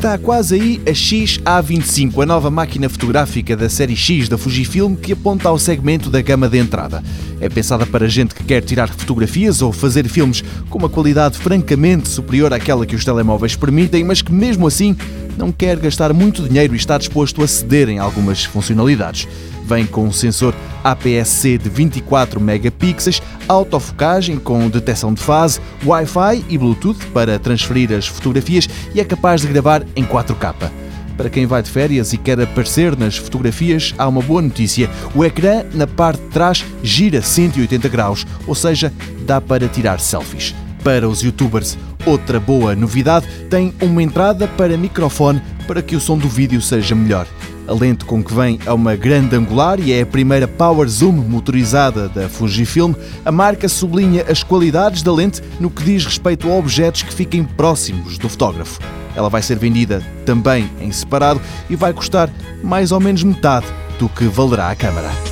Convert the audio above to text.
Está quase aí a X-A25, a nova máquina fotográfica da série X da Fujifilm que aponta ao segmento da gama de entrada. É pensada para gente que quer tirar fotografias ou fazer filmes com uma qualidade francamente superior àquela que os telemóveis permitem, mas que mesmo assim não quer gastar muito dinheiro e está disposto a ceder em algumas funcionalidades. Vem com um sensor APS-C de 24 megapixels, autofocagem com detecção de fase, Wi-Fi e Bluetooth para transferir as fotografias e é capaz de gravar em 4K. Para quem vai de férias e quer aparecer nas fotografias, há uma boa notícia. O ecrã na parte de trás gira 180 graus, ou seja, dá para tirar selfies. Para os youtubers, outra boa novidade tem uma entrada para microfone para que o som do vídeo seja melhor. A lente com que vem é uma grande angular e é a primeira Power Zoom motorizada da Fujifilm. A marca sublinha as qualidades da lente no que diz respeito a objetos que fiquem próximos do fotógrafo. Ela vai ser vendida também em separado e vai custar mais ou menos metade do que valerá a câmara.